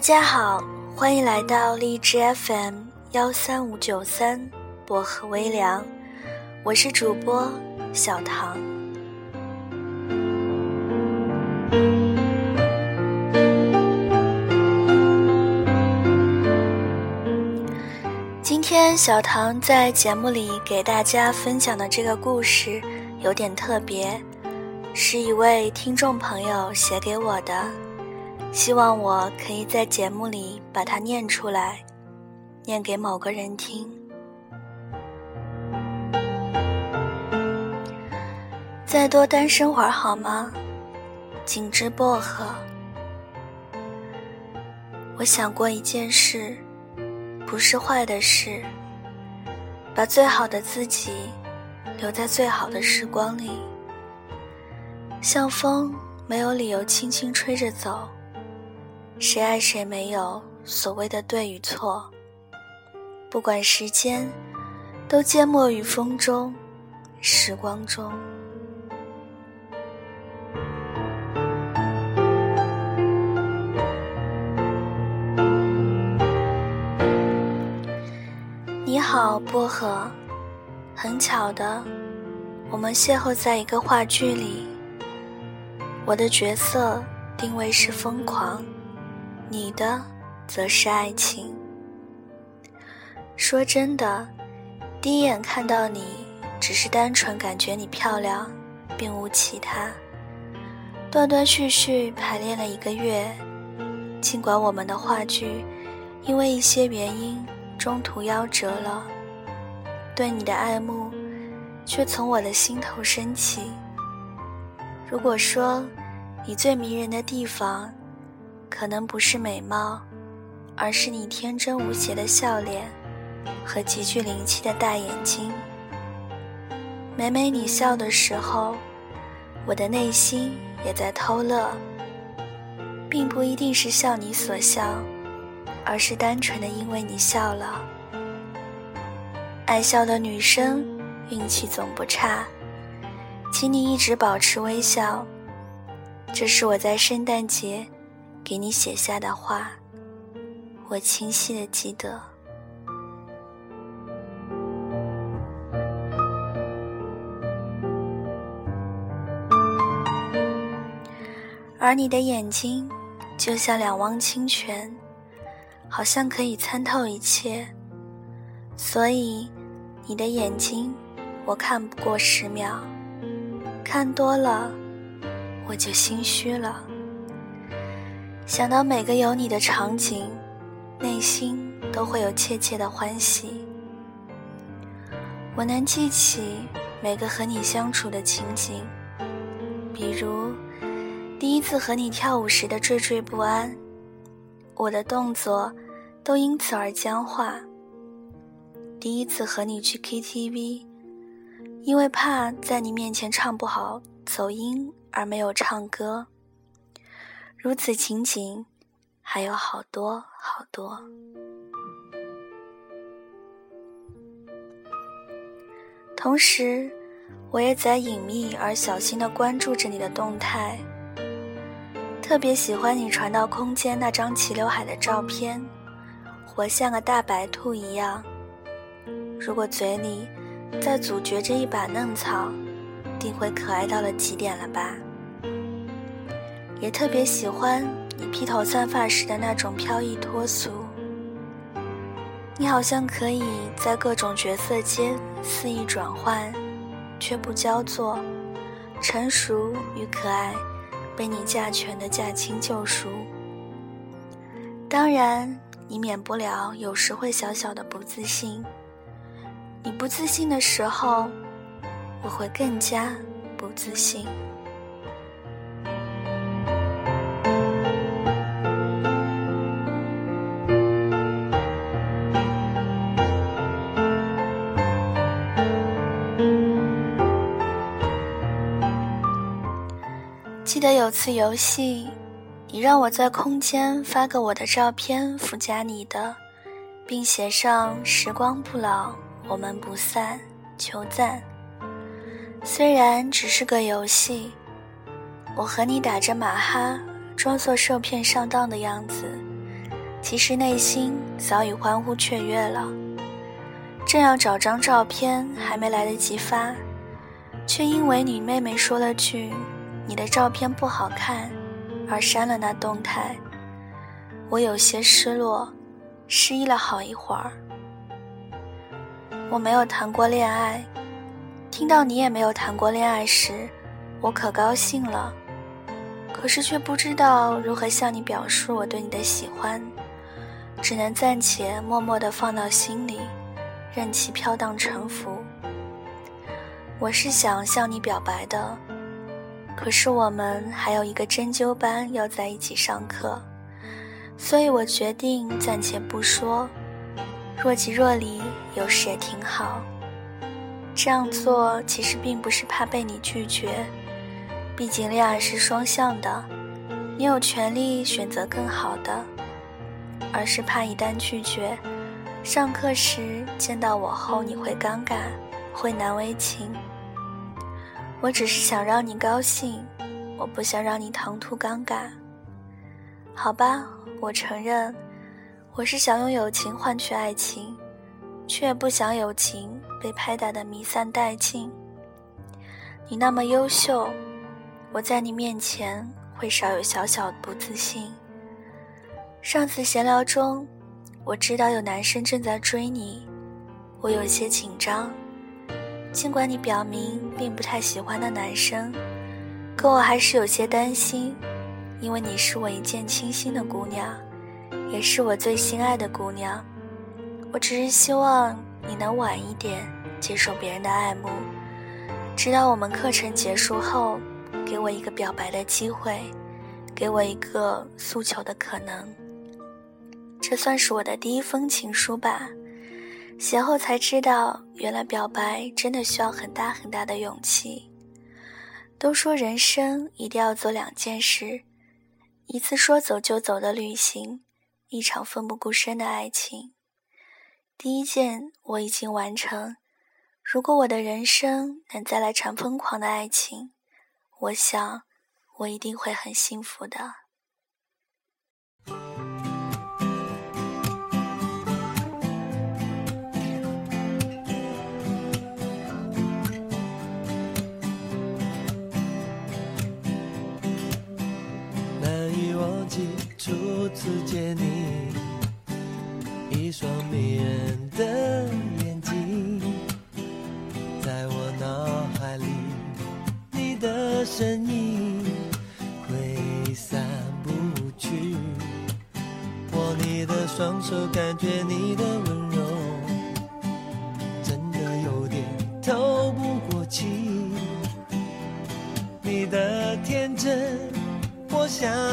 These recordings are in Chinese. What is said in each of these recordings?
大家好，欢迎来到荔枝 FM 幺三五九三薄荷微凉，我是主播小唐。今天小唐在节目里给大家分享的这个故事有点特别，是一位听众朋友写给我的。希望我可以在节目里把它念出来，念给某个人听。再多单身会儿好吗？紧枝薄荷。我想过一件事，不是坏的事。把最好的自己留在最好的时光里，像风，没有理由轻轻吹着走。谁爱谁没有所谓的对与错，不管时间，都缄默于风中，时光中。你好，薄荷，很巧的，我们邂逅在一个话剧里，我的角色定位是疯狂。你的，则是爱情。说真的，第一眼看到你，只是单纯感觉你漂亮，并无其他。断断续续排练了一个月，尽管我们的话剧因为一些原因中途夭折了，对你的爱慕却从我的心头升起。如果说你最迷人的地方，可能不是美貌，而是你天真无邪的笑脸和极具灵气的大眼睛。每每你笑的时候，我的内心也在偷乐，并不一定是笑你所笑，而是单纯的因为你笑了。爱笑的女生运气总不差，请你一直保持微笑。这是我在圣诞节。给你写下的话，我清晰的记得。而你的眼睛，就像两汪清泉，好像可以参透一切。所以，你的眼睛，我看不过十秒，看多了，我就心虚了。想到每个有你的场景，内心都会有切切的欢喜。我能记起每个和你相处的情景，比如第一次和你跳舞时的惴惴不安，我的动作都因此而僵化；第一次和你去 KTV，因为怕在你面前唱不好走音而没有唱歌。如此情景，还有好多好多。同时，我也在隐秘而小心的关注着你的动态。特别喜欢你传到空间那张齐刘海的照片，活像个大白兔一样。如果嘴里再咀嚼着一把嫩草，定会可爱到了极点了吧？也特别喜欢你披头散发时的那种飘逸脱俗，你好像可以在各种角色间肆意转换，却不焦作，成熟与可爱被你驾全的驾轻就熟。当然，你免不了有时会小小的不自信，你不自信的时候，我会更加不自信。记得有次游戏，你让我在空间发个我的照片附加你的，并写上“时光不老，我们不散”，求赞。虽然只是个游戏，我和你打着马哈，装作受骗上当的样子，其实内心早已欢呼雀跃了。正要找张照片，还没来得及发，却因为你妹妹说了句“你的照片不好看”，而删了那动态。我有些失落，失忆了好一会儿。我没有谈过恋爱，听到你也没有谈过恋爱时，我可高兴了。可是却不知道如何向你表述我对你的喜欢，只能暂且默默地放到心里，任其飘荡沉浮。我是想向你表白的，可是我们还有一个针灸班要在一起上课，所以我决定暂且不说，若即若离，有时也挺好。这样做其实并不是怕被你拒绝。毕竟恋爱是双向的，你有权利选择更好的，而是怕一旦拒绝，上课时见到我后你会尴尬，会难为情。我只是想让你高兴，我不想让你唐突尴尬。好吧，我承认，我是想用友情换取爱情，却不想友情被拍打的弥散殆尽。你那么优秀。我在你面前会少有小小不自信。上次闲聊中，我知道有男生正在追你，我有些紧张。尽管你表明并不太喜欢那男生，可我还是有些担心，因为你是我一见倾心的姑娘，也是我最心爱的姑娘。我只是希望你能晚一点接受别人的爱慕，直到我们课程结束后。给我一个表白的机会，给我一个诉求的可能。这算是我的第一封情书吧。写后才知道，原来表白真的需要很大很大的勇气。都说人生一定要做两件事：一次说走就走的旅行，一场奋不顾身的爱情。第一件我已经完成。如果我的人生能再来场疯狂的爱情。我想，我一定会很幸福的。次见你，一双迷人的眼睛，在我脑海里。你的身影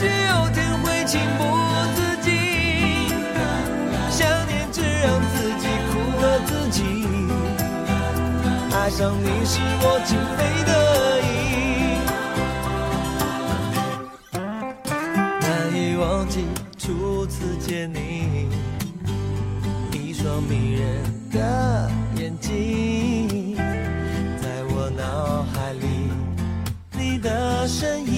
也许有天会情不自禁，想念只让自己苦了自己。爱上你是我情非得已，难以忘记初次见你，一双迷人。的眼睛，在我脑海里，你的身影